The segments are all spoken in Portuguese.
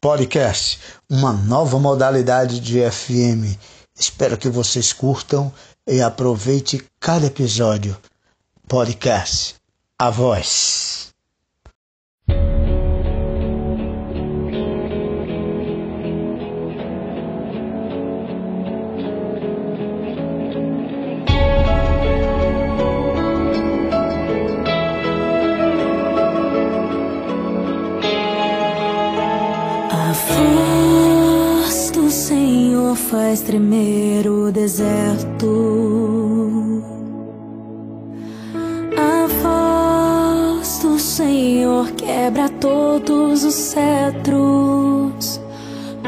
Podcast, uma nova modalidade de FM. Espero que vocês curtam e aproveite cada episódio. Podcast, a voz. os cetros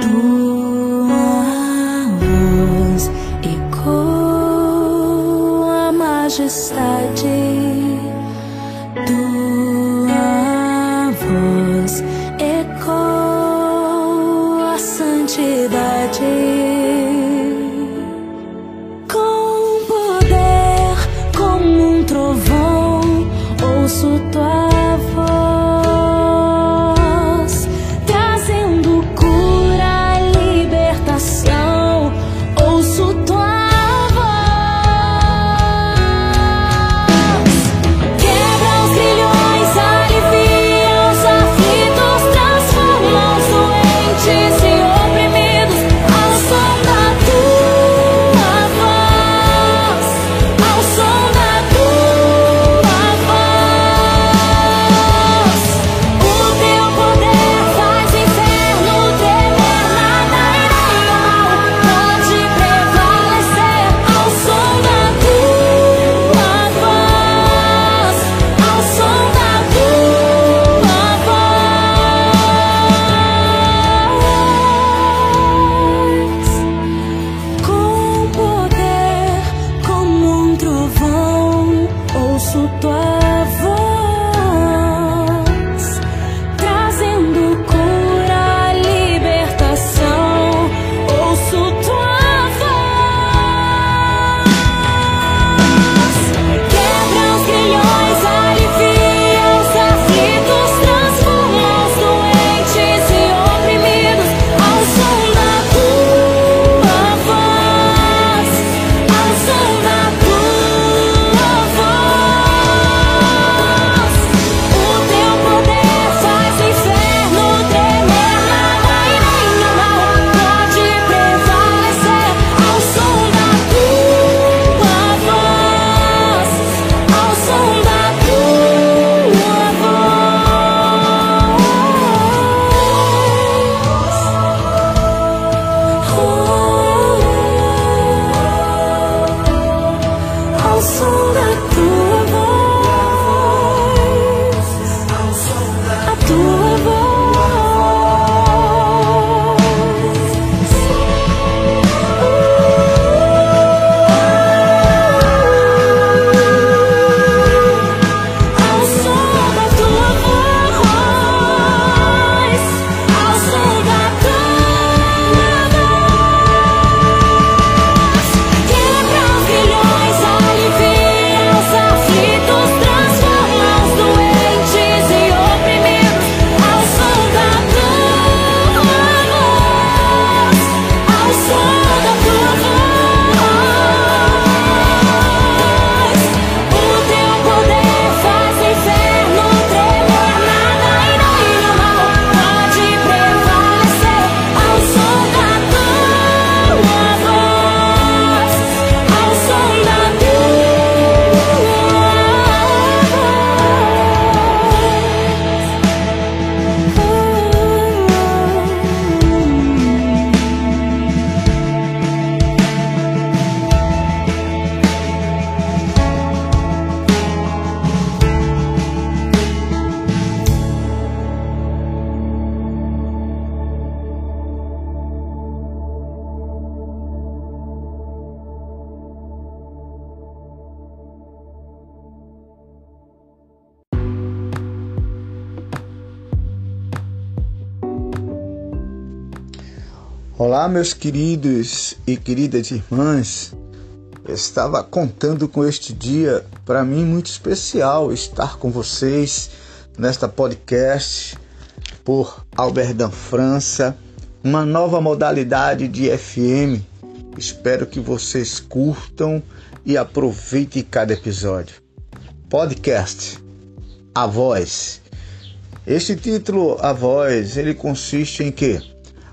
tua luz ecoa a majestade tua voz ecoa a santidade. Com poder, como um trovão, ouço tua Olá, meus queridos e queridas irmãs. Eu estava contando com este dia para mim muito especial estar com vocês nesta podcast por Alberdan França, uma nova modalidade de FM. Espero que vocês curtam e aproveitem cada episódio. Podcast A Voz. Este título A Voz, ele consiste em quê?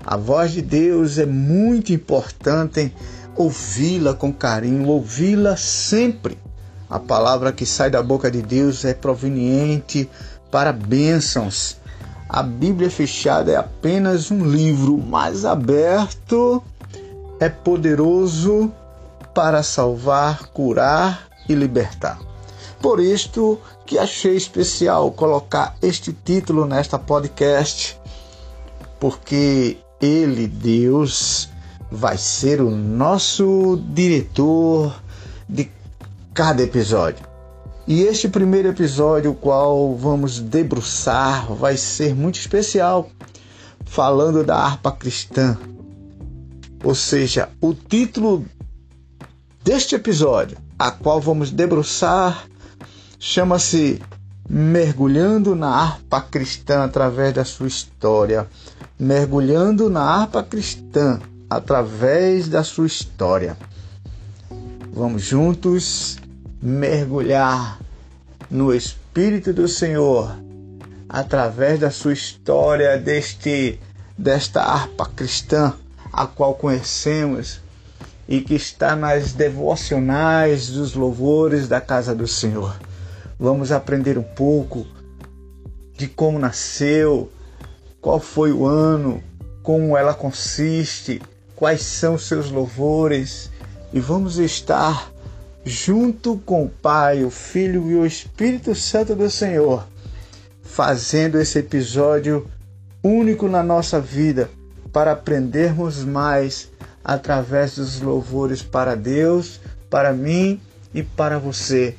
A voz de Deus é muito importante ouvi-la com carinho, ouvi-la sempre. A palavra que sai da boca de Deus é proveniente para bênçãos. A Bíblia fechada é apenas um livro, mas aberto é poderoso para salvar, curar e libertar. Por isto que achei especial colocar este título nesta podcast, porque ele, Deus, vai ser o nosso diretor de cada episódio. E este primeiro episódio, o qual vamos debruçar, vai ser muito especial, falando da harpa cristã. Ou seja, o título deste episódio, a qual vamos debruçar, chama-se Mergulhando na harpa cristã através da sua história. Mergulhando na harpa cristã através da sua história. Vamos juntos mergulhar no Espírito do Senhor através da sua história deste desta harpa cristã a qual conhecemos e que está nas devocionais dos louvores da casa do Senhor. Vamos aprender um pouco de como nasceu, qual foi o ano, como ela consiste, quais são seus louvores? E vamos estar junto com o Pai, o Filho e o Espírito Santo do Senhor, fazendo esse episódio único na nossa vida para aprendermos mais através dos louvores para Deus, para mim e para você,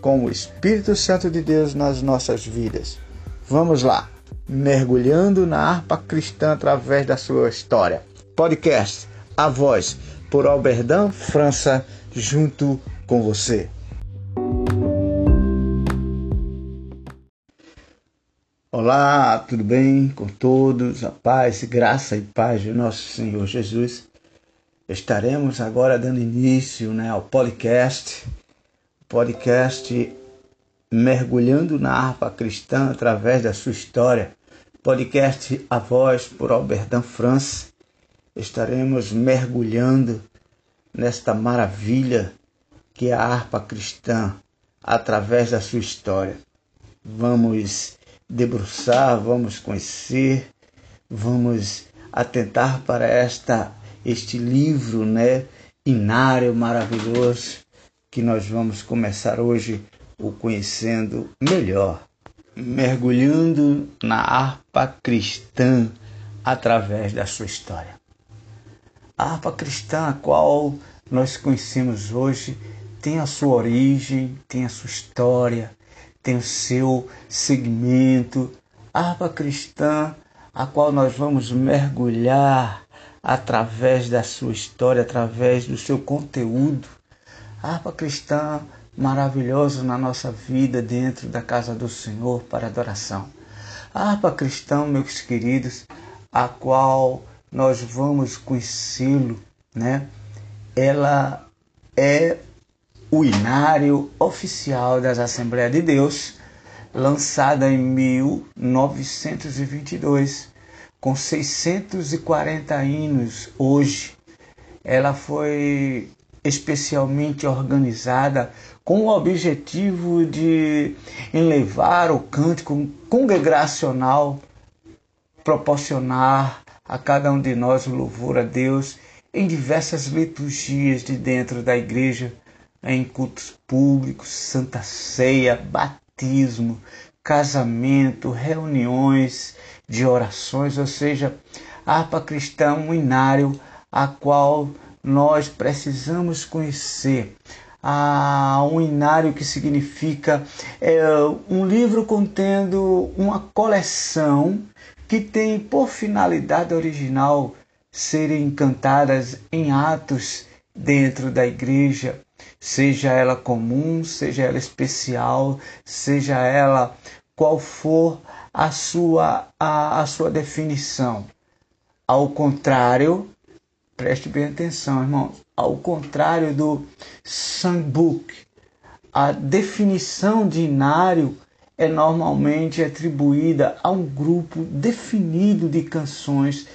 com o Espírito Santo de Deus nas nossas vidas. Vamos lá, mergulhando na harpa cristã através da sua história. Podcast A Voz, por Alberdan França, junto com você. Olá, tudo bem com todos? A paz, graça e paz de nosso Senhor Jesus. Estaremos agora dando início né, ao podcast, podcast mergulhando na harpa cristã através da sua história, podcast A Voz por Alberdan França. Estaremos mergulhando nesta maravilha que é a harpa cristã através da sua história. Vamos debruçar, vamos conhecer, vamos atentar para esta este livro, né, inário maravilhoso que nós vamos começar hoje o conhecendo melhor, mergulhando na harpa cristã através da sua história. A harpa cristã, a qual nós conhecemos hoje, tem a sua origem, tem a sua história, tem o seu segmento. A harpa cristã, a qual nós vamos mergulhar através da sua história, através do seu conteúdo. A harpa cristã maravilhosa na nossa vida dentro da casa do Senhor para adoração. A harpa cristã, meus queridos, a qual nós vamos conhecê-lo, né? Ela é o Inário Oficial das Assembleias de Deus, lançada em 1922, com 640 hinos hoje. Ela foi especialmente organizada com o objetivo de elevar o cântico congregacional, proporcionar a cada um de nós o louvor a Deus em diversas liturgias de dentro da igreja, em cultos públicos, santa ceia, batismo, casamento, reuniões de orações, ou seja, a harpa cristã, um inário a qual nós precisamos conhecer. Ah, um inário que significa é, um livro contendo uma coleção que tem por finalidade original serem cantadas em atos dentro da igreja, seja ela comum, seja ela especial, seja ela qual for a sua, a, a sua definição. Ao contrário, preste bem atenção, irmãos, ao contrário do songbook, a definição de inário é normalmente atribuída a um grupo definido de canções,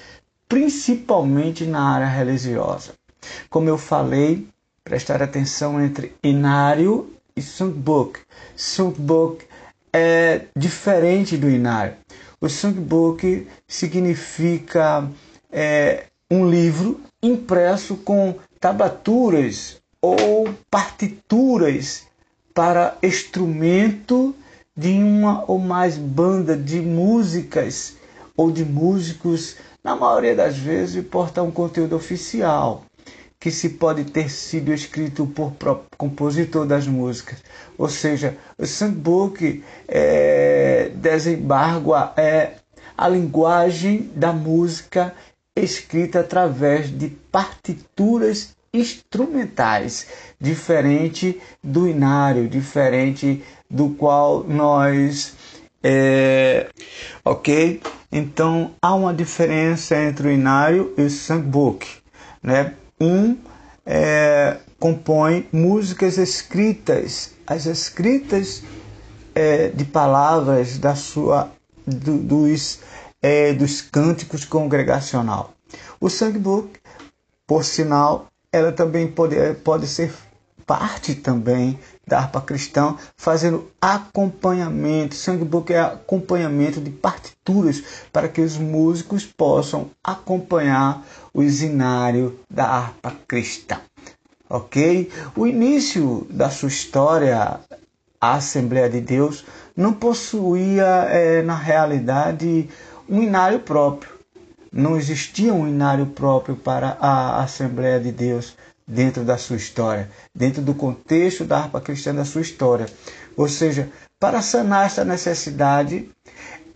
principalmente na área religiosa. Como eu falei, prestar atenção entre inário e songbook. Songbook é diferente do inário. O songbook significa é, um livro impresso com tablaturas ou partituras para instrumento de uma ou mais banda de músicas ou de músicos, na maioria das vezes, porta um conteúdo oficial que se pode ter sido escrito por próprio compositor das músicas. Ou seja, o songbook é, desembarga é, a linguagem da música escrita através de partituras instrumentais, diferente do inário, diferente do qual nós é, ok? Então há uma diferença entre o inário e o songbook, né? Um é, compõe músicas escritas, as escritas é, de palavras da sua do, dos é, dos cânticos congregacional. O songbook, por sinal, ela também pode, pode ser parte também da harpa cristã, fazendo acompanhamento. Songbook é acompanhamento de partituras para que os músicos possam acompanhar o isinário da harpa cristã. Ok? O início da sua história, a Assembleia de Deus, não possuía, é, na realidade, um inário próprio. Não existia um inário próprio para a Assembleia de Deus dentro da sua história, dentro do contexto da harpa cristã da sua história. Ou seja, para sanar essa necessidade,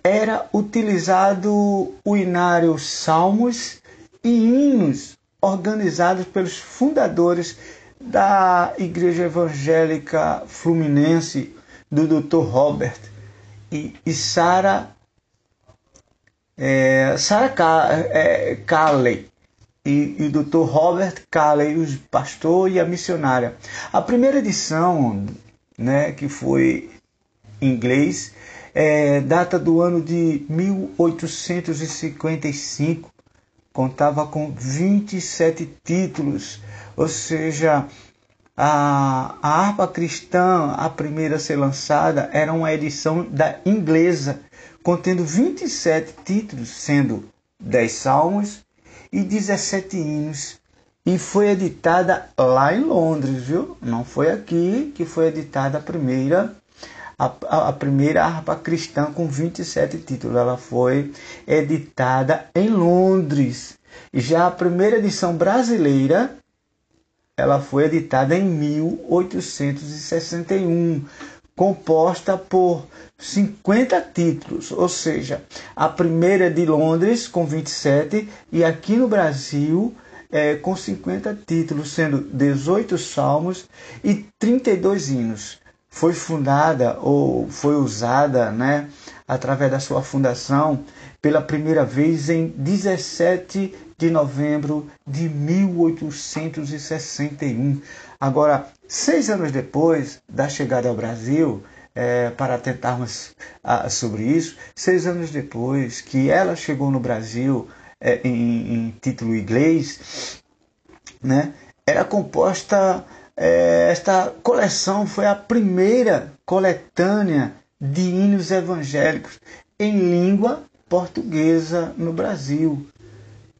era utilizado o inário salmos e hinos organizados pelos fundadores da Igreja Evangélica Fluminense do Dr. Robert e, e Sarah é, Sarah é, Carley e, e Dr. Robert Carley, o pastor e a missionária. A primeira edição, né, que foi em inglês, é, data do ano de 1855, contava com 27 títulos, ou seja, a, a harpa cristã, a primeira a ser lançada, era uma edição da inglesa contendo 27 títulos, sendo 10 salmos e 17 hinos. E foi editada lá em Londres, viu? Não foi aqui que foi editada a primeira a, a, primeira harpa cristã com 27 títulos. Ela foi editada em Londres. Já a primeira edição brasileira ela foi editada em 1861, composta por 50 títulos, ou seja, a primeira de Londres com 27 e aqui no Brasil é, com 50 títulos, sendo 18 salmos e 32 hinos. Foi fundada ou foi usada, né, através da sua fundação, pela primeira vez em 17 de novembro de 1861. Agora, seis anos depois da chegada ao Brasil, é, para tentarmos ah, sobre isso, seis anos depois que ela chegou no Brasil é, em, em, título inglês, né, era composta, é, esta coleção foi a primeira coletânea de hinos evangélicos em língua portuguesa no Brasil.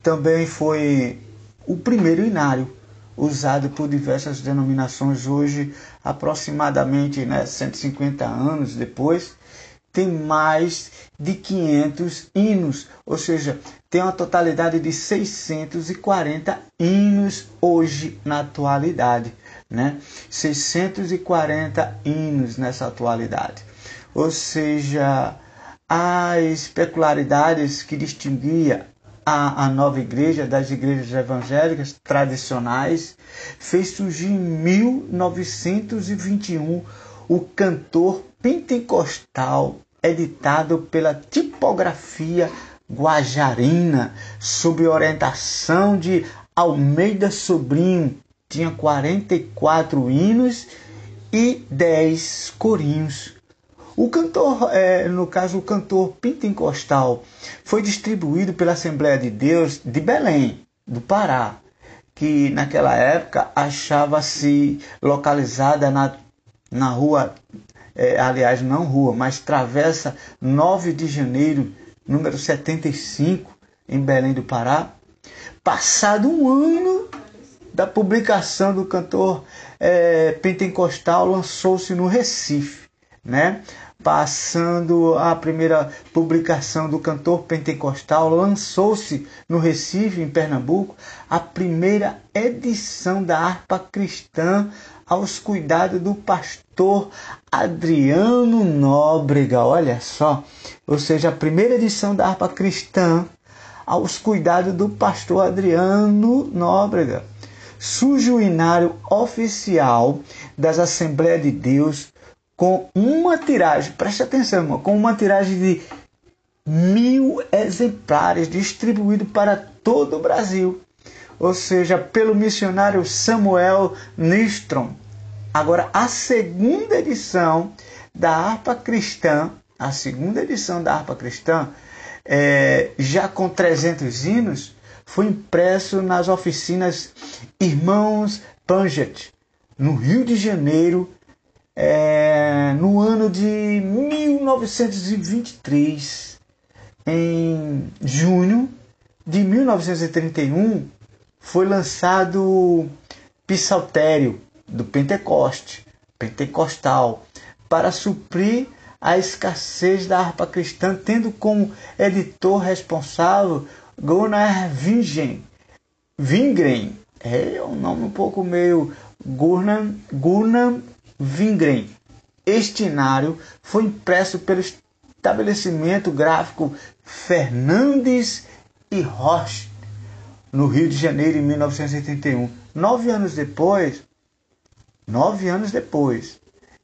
Também foi o primeiro inário usado por diversas denominações hoje, aproximadamente né, 150 anos depois, tem mais de 500 hinos, ou seja, tem uma totalidade de 640 hinos hoje na atualidade, né? 640 hinos nessa atualidade. Ou seja, as peculiaridades que distinguia a, a nova igreja das igrejas evangélicas tradicionais, fez surgir em 1921 o cantor pentecostal editado pela tipografia Guajarina, sob orientação de Almeida Sobrinho. Tinha 44 hinos e 10 corinhos. O cantor, é, no caso, o cantor Pentecostal, foi distribuído pela Assembleia de Deus de Belém, do Pará, que naquela época achava-se localizada na, na rua, é, aliás, não rua, mas travessa 9 de janeiro número 75, em Belém do Pará. Passado um ano da publicação do cantor é, pentecostal, lançou-se no Recife, né? Passando a primeira publicação do cantor pentecostal, lançou-se no Recife, em Pernambuco, a primeira edição da harpa cristã aos cuidados do pastor Adriano Nóbrega. Olha só, ou seja, a primeira edição da harpa cristã aos cuidados do pastor Adriano Nóbrega. Surge o inário oficial das Assembleias de Deus com uma tiragem, preste atenção, irmão, com uma tiragem de mil exemplares distribuído para todo o Brasil ou seja, pelo missionário Samuel Nistrom. Agora, a segunda edição da harpa cristã, a segunda edição da harpa cristã, é, já com 300 hinos, foi impresso nas oficinas Irmãos Panget, no Rio de Janeiro, é, no ano de 1923. Em junho de 1931, foi lançado Psaltério do Pentecoste, Pentecostal, para suprir a escassez da harpa cristã, tendo como editor responsável Gunnar Vingen. Vingren, é um nome um pouco meio Gunnar, Gunnar Vingren. Este inário foi impresso pelo estabelecimento gráfico Fernandes e Rocha no Rio de Janeiro em 1981. Nove anos depois, nove anos depois,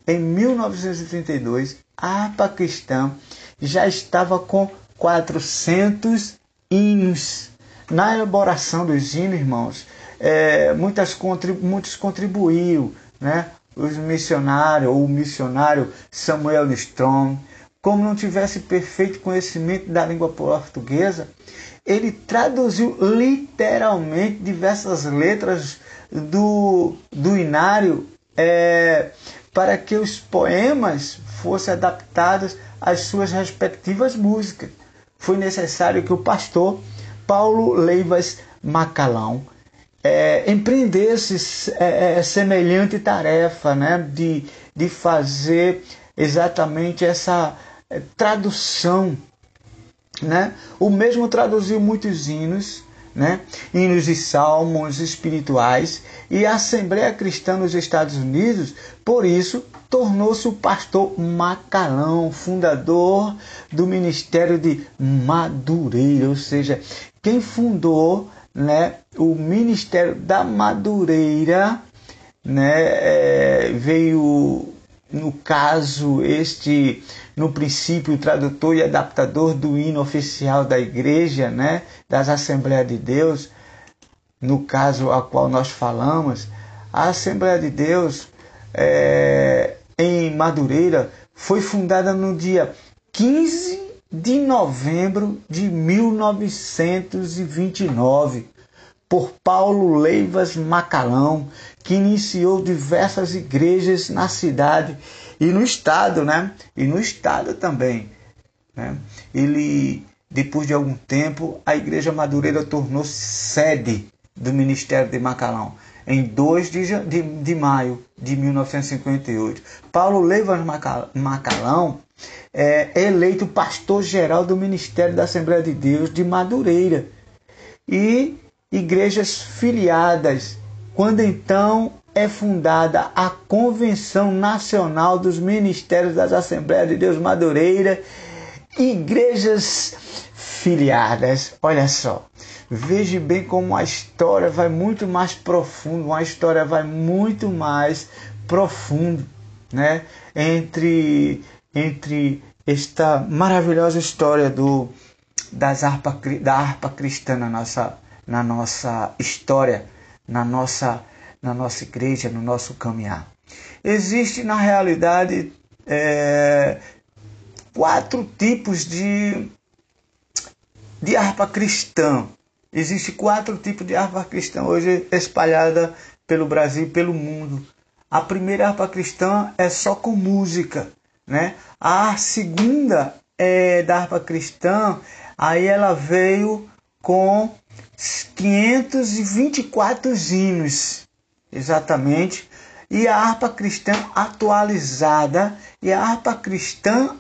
em 1932, a cristã já estava com 400 hinos. Na elaboração dos hinos, irmãos, é, muitas, muitos contribuíram, né? Os missionários, ou o missionário Samuel Strong, como não tivesse perfeito conhecimento da língua portuguesa, ele traduziu literalmente diversas letras do, do inário é, para que os poemas fossem adaptados às suas respectivas músicas. Foi necessário que o pastor Paulo Leivas Macalão é, empreendesse é, é semelhante tarefa né, de, de fazer exatamente essa é, tradução né? O mesmo traduziu muitos hinos, né? hinos e salmos espirituais, e a Assembleia Cristã nos Estados Unidos, por isso, tornou-se o pastor Macalão, fundador do Ministério de Madureira, ou seja, quem fundou né, o Ministério da Madureira né, é, veio, no caso, este no princípio tradutor e adaptador do hino oficial da igreja, né, das Assembleias de Deus, no caso a qual nós falamos, a Assembleia de Deus é, em Madureira foi fundada no dia 15 de novembro de 1929 por Paulo Leivas Macalão, que iniciou diversas igrejas na cidade e no estado, né? E no estado também, né? Ele depois de algum tempo, a Igreja Madureira tornou-se sede do Ministério de Macalão. Em 2 de, de, de maio de 1958, Paulo Leivas Macalão é eleito pastor-geral do Ministério da Assembleia de Deus de Madureira. E igrejas filiadas, quando então é fundada a Convenção Nacional dos Ministérios das Assembleias de Deus Madureira, igrejas filiadas. Olha só, veja bem como a história vai muito mais profundo, a história vai muito mais profundo, né? Entre entre esta maravilhosa história do das harpa, da harpa cristã na nossa, na nossa história, na nossa, na nossa igreja, no nosso caminhar. Existe na realidade é, quatro tipos de, de harpa cristã. Existe quatro tipos de harpa cristã hoje espalhada pelo Brasil e pelo mundo. A primeira harpa cristã é só com música, né? A segunda é da harpa cristã, aí ela veio com 524 hinos, exatamente, e a harpa cristã atualizada e a harpa cristã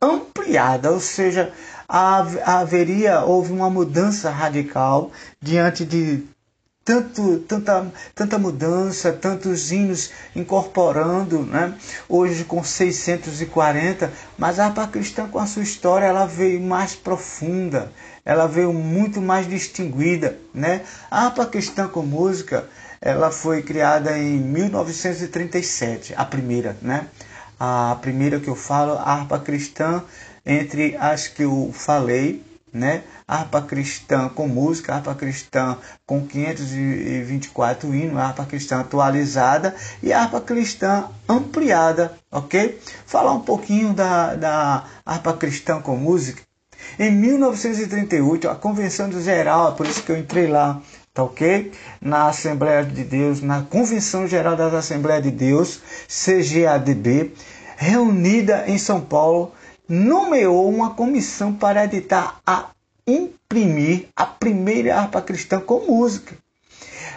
ampliada, ou seja, haveria houve uma mudança radical diante de tanto, tanta, tanta mudança, tantos hinos incorporando, né? hoje com 640, mas a harpa cristã com a sua história ela veio mais profunda, ela veio muito mais distinguida. Né? A harpa cristã com música ela foi criada em 1937, a primeira, né? A primeira que eu falo, a harpa cristã, entre as que eu falei, né? Harpa cristã com música, harpa cristã com 524 hinos, harpa cristã atualizada e harpa cristã ampliada, ok? Falar um pouquinho da, da harpa cristã com música. Em 1938, a Convenção Geral, por isso que eu entrei lá, tá ok? Na Assembleia de Deus, na Convenção Geral das Assembleias de Deus, CGADB, reunida em São Paulo, nomeou uma comissão para editar a imprimir a primeira harpa cristã com música.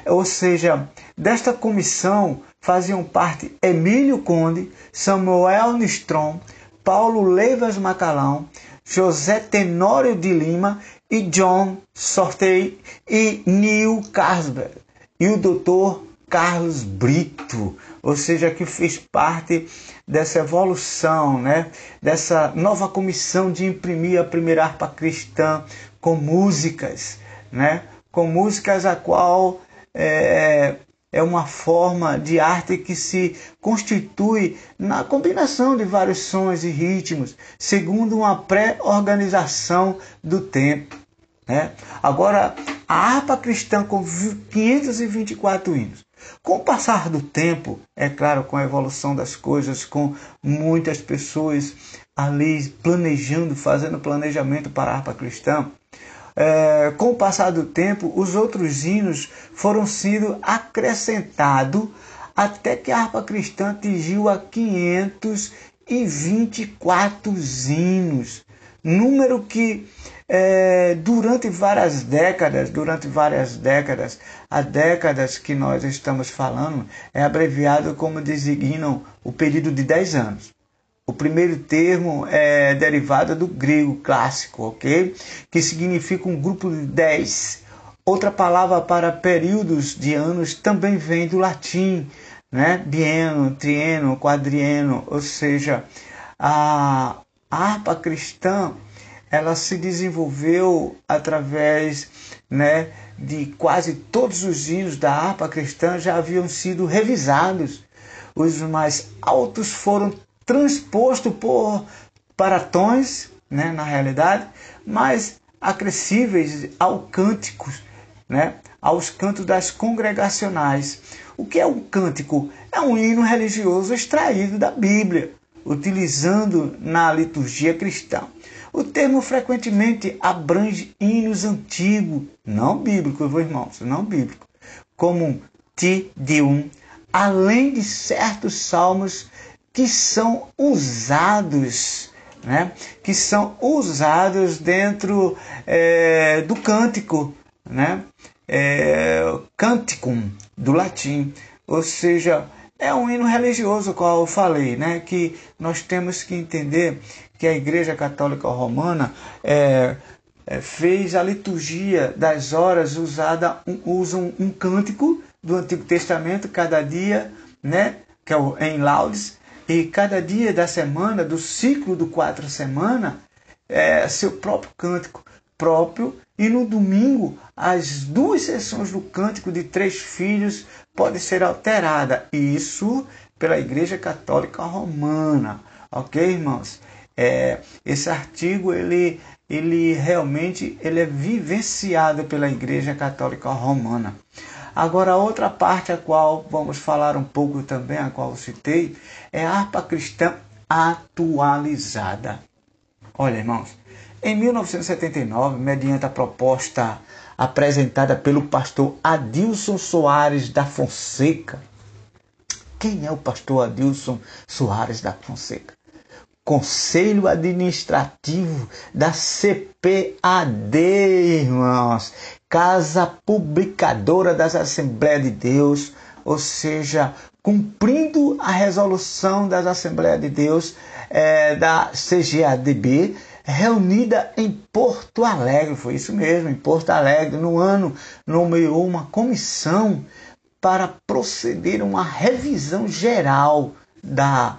Ou seja, desta comissão faziam parte Emílio Conde, Samuel Nistrom, Paulo Leivas Macalão, José Tenório de Lima e John Sortei e Neil Carlsberg e o doutor Carlos Brito, ou seja, que fez parte dessa evolução, né? dessa nova comissão de imprimir a primeira harpa cristã com músicas, né? com músicas a qual é, é uma forma de arte que se constitui na combinação de vários sons e ritmos, segundo uma pré-organização do tempo. Né? Agora, a harpa cristã com 524 hinos com o passar do tempo, é claro, com a evolução das coisas, com muitas pessoas ali planejando, fazendo planejamento para a harpa cristã, é, com o passar do tempo, os outros hinos foram sendo acrescentados até que a harpa cristã atingiu a 524 hinos, número que é, durante várias décadas, durante várias décadas, as décadas que nós estamos falando é abreviado como designam o período de 10 anos. O primeiro termo é derivado do grego clássico, ok? Que significa um grupo de 10. Outra palavra para períodos de anos também vem do latim, né? Bieno, trieno, quadrieno, ou seja, a harpa cristã ela se desenvolveu através né, de quase todos os hinos da harpa cristã já haviam sido revisados. Os mais altos foram transpostos por para tons, né, na realidade, mais acessíveis ao cânticos, né, aos cantos das congregacionais. O que é um cântico? É um hino religioso extraído da Bíblia, utilizando na liturgia cristã. O termo frequentemente abrange hinos antigos, não bíblicos, meus irmãos, não bíblicos, como Ti Deum, além de certos salmos que são usados, né? que são usados dentro é, do cântico, né? É, canticum, do latim, ou seja, é um hino religioso, qual eu falei, né? que nós temos que entender que a Igreja Católica Romana é, é, fez a liturgia das horas usada usam um, um cântico do Antigo Testamento cada dia, né, que é o, em laudes, e cada dia da semana, do ciclo do quatro semana, é seu próprio cântico próprio, e no domingo as duas sessões do cântico de três filhos podem ser alteradas. Isso pela Igreja Católica Romana. Ok, irmãos? É, esse artigo ele, ele realmente ele é vivenciado pela Igreja Católica Romana. Agora, outra parte a qual vamos falar um pouco também, a qual citei, é a harpa cristã atualizada. Olha, irmãos, em 1979, mediante a proposta apresentada pelo pastor Adilson Soares da Fonseca. Quem é o pastor Adilson Soares da Fonseca? Conselho Administrativo da CPAD, irmãos, Casa Publicadora das Assembleias de Deus, ou seja, cumprindo a resolução das Assembleias de Deus é, da CGADB, reunida em Porto Alegre, foi isso mesmo, em Porto Alegre, no ano, nomeou uma comissão para proceder a uma revisão geral da,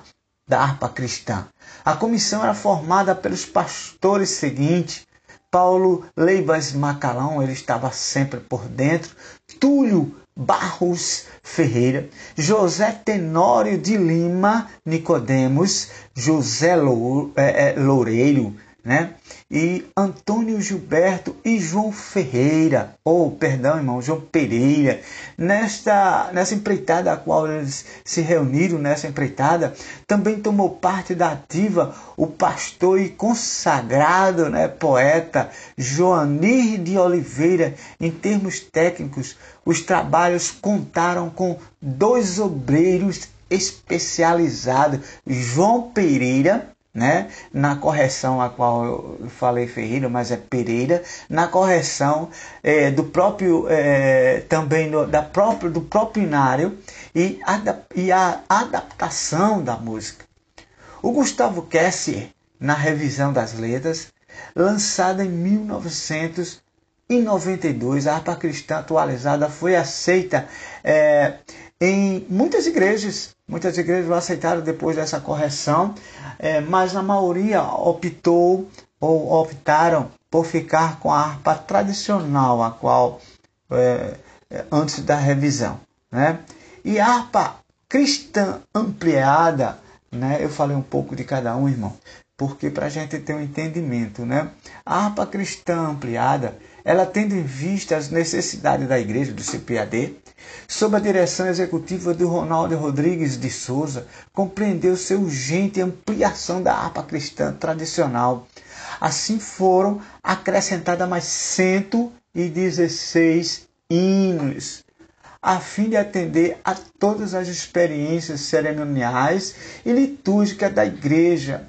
da harpa cristã. A comissão era formada pelos pastores seguintes, Paulo Leibas Macalão, ele estava sempre por dentro, Túlio Barros Ferreira, José Tenório de Lima Nicodemos, José é, é, Loureiro, né? E Antônio Gilberto e João Ferreira, ou perdão, irmão, João Pereira, nesta nessa empreitada a qual eles se reuniram nessa empreitada, também tomou parte da ativa o pastor e consagrado, né, poeta Joanir de Oliveira. Em termos técnicos, os trabalhos contaram com dois obreiros especializados, João Pereira né? Na correção a qual eu falei Ferreira, mas é Pereira, na correção é, do próprio é, também do, da próprio do próprio inário e, e a adaptação da música. O Gustavo Kessier, na revisão das letras, lançada em 1992, a harpa cristã atualizada foi aceita é, em muitas igrejas. Muitas igrejas aceitaram depois dessa correção é, mas a maioria optou ou optaram por ficar com a harpa tradicional, a qual é, é, antes da revisão, né? E a harpa cristã ampliada, né? Eu falei um pouco de cada um, irmão, porque para a gente ter um entendimento, né? A harpa cristã ampliada, ela tendo em vista as necessidades da igreja do CPAD, sob a direção executiva de Ronaldo Rodrigues de Souza, compreendeu-se urgente ampliação da harpa cristã tradicional. Assim foram acrescentadas mais 116 hinos, a fim de atender a todas as experiências cerimoniais e litúrgicas da igreja.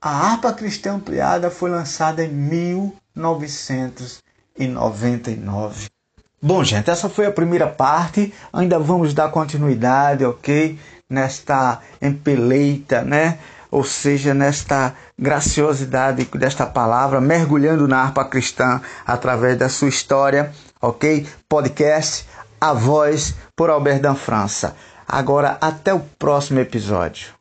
A harpa cristã ampliada foi lançada em 1999. Bom, gente, essa foi a primeira parte. Ainda vamos dar continuidade, ok? Nesta empeleita, né? Ou seja, nesta graciosidade desta palavra, mergulhando na harpa cristã através da sua história, ok? Podcast A Voz por Albert França. Agora, até o próximo episódio.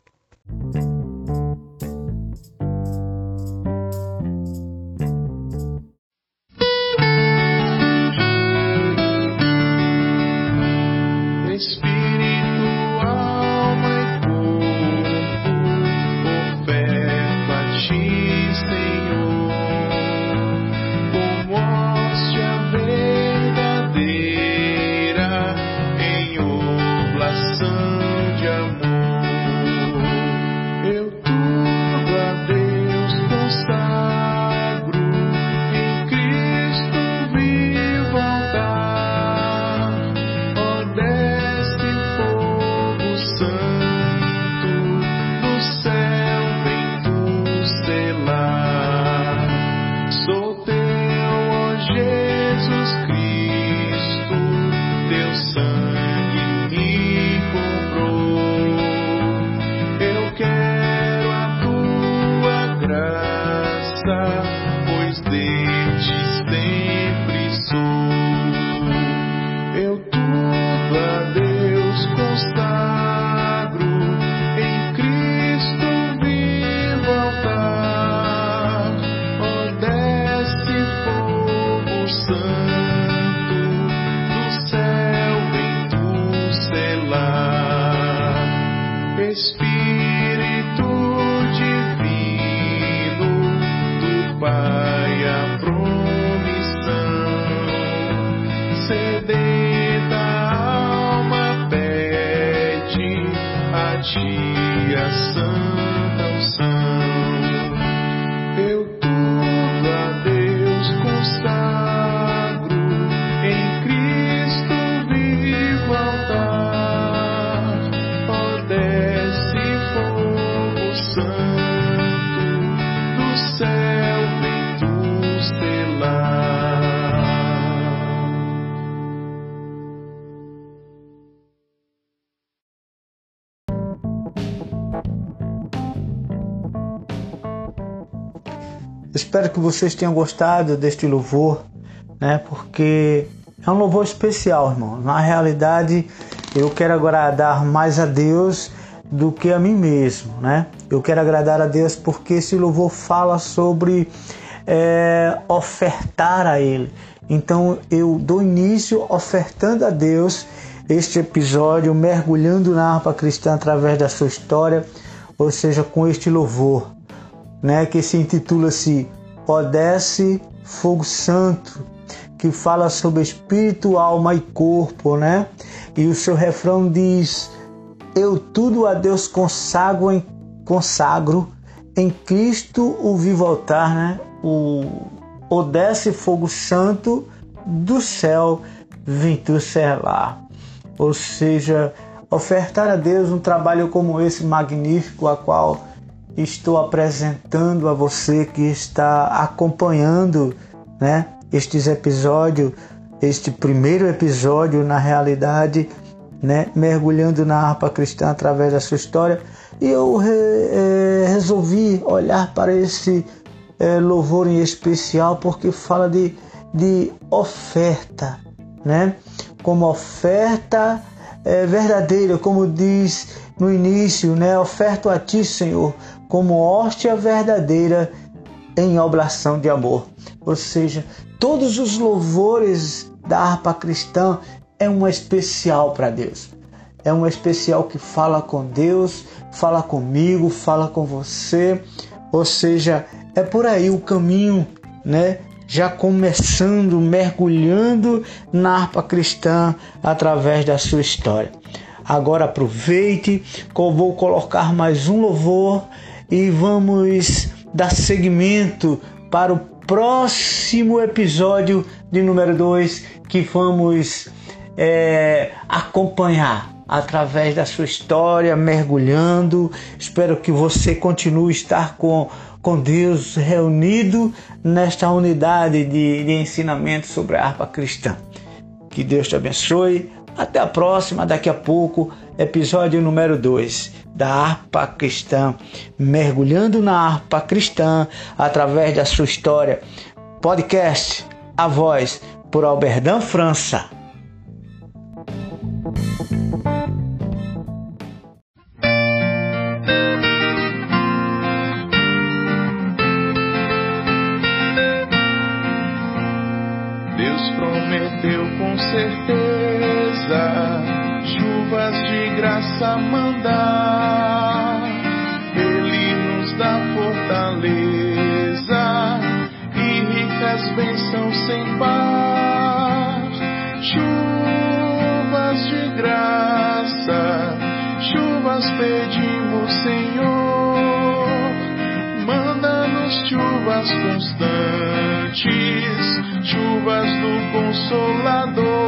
Espero que vocês tenham gostado deste louvor, né? Porque é um louvor especial, irmão. Na realidade, eu quero agradar mais a Deus do que a mim mesmo, né? Eu quero agradar a Deus porque esse louvor fala sobre é, ofertar a Ele. Então eu dou início ofertando a Deus este episódio, mergulhando na harpa cristã através da sua história, ou seja, com este louvor né, que se intitula-se Odesse Fogo Santo, que fala sobre espírito, alma e corpo, né? E o seu refrão diz: Eu tudo a Deus consagro em, consagro em Cristo o vivo altar, né? O Odesse Fogo Santo do céu vem tu selar. Ou seja, ofertar a Deus um trabalho como esse magnífico, a qual estou apresentando a você que está acompanhando né, estes episódios, este primeiro episódio, na realidade, né, mergulhando na harpa cristã através da sua história. E eu re, é, resolvi olhar para esse é, louvor em especial porque fala de, de oferta, né? Como oferta é, verdadeira, como diz no início, né? Oferto a ti, Senhor, como hóstia verdadeira em oblação de amor. Ou seja, todos os louvores da harpa cristã é uma especial para Deus. É uma especial que fala com Deus, fala comigo, fala com você. Ou seja, é por aí o caminho, né? Já começando, mergulhando na harpa cristã através da sua história. Agora aproveite, vou colocar mais um louvor e vamos dar seguimento para o próximo episódio de número 2 que vamos é, acompanhar através da sua história, mergulhando. Espero que você continue a estar com, com Deus reunido nesta unidade de, de ensinamento sobre a harpa cristã. Que Deus te abençoe. Até a próxima, daqui a pouco, episódio número 2 da harpa cristã, mergulhando na harpa cristã através da sua história. Podcast A Voz por Alberdan França. Ricas bênçãos sem par. Chuvas de graça, chuvas pedimos, Senhor. Manda-nos chuvas constantes, chuvas do Consolador.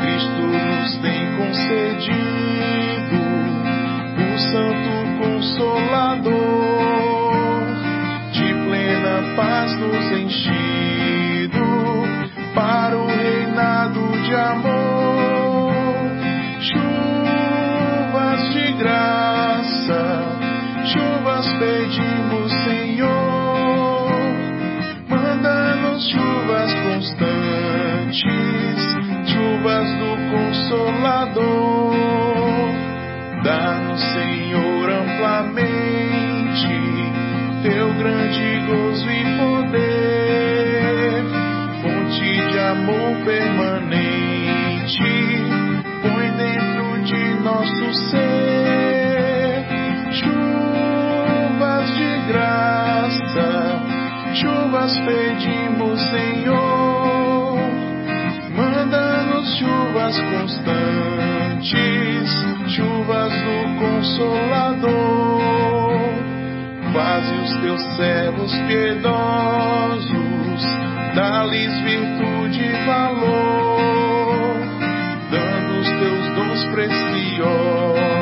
Cristo nos tem concedido o Santo Consolador, Consolador. Dá-nos, Senhor, amplamente teu grande gozo e poder, fonte de amor permanente, põe dentro de nosso ser chuvas de graça, chuvas pedimos, Senhor. Chuvas constantes, chuvas do Consolador. Faze os teus servos piedosos, dá-lhes virtude e valor, dando os teus dons preciosos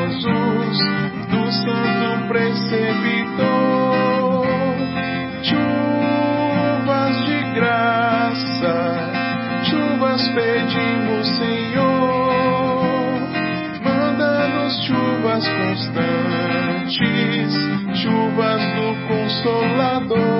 chuvas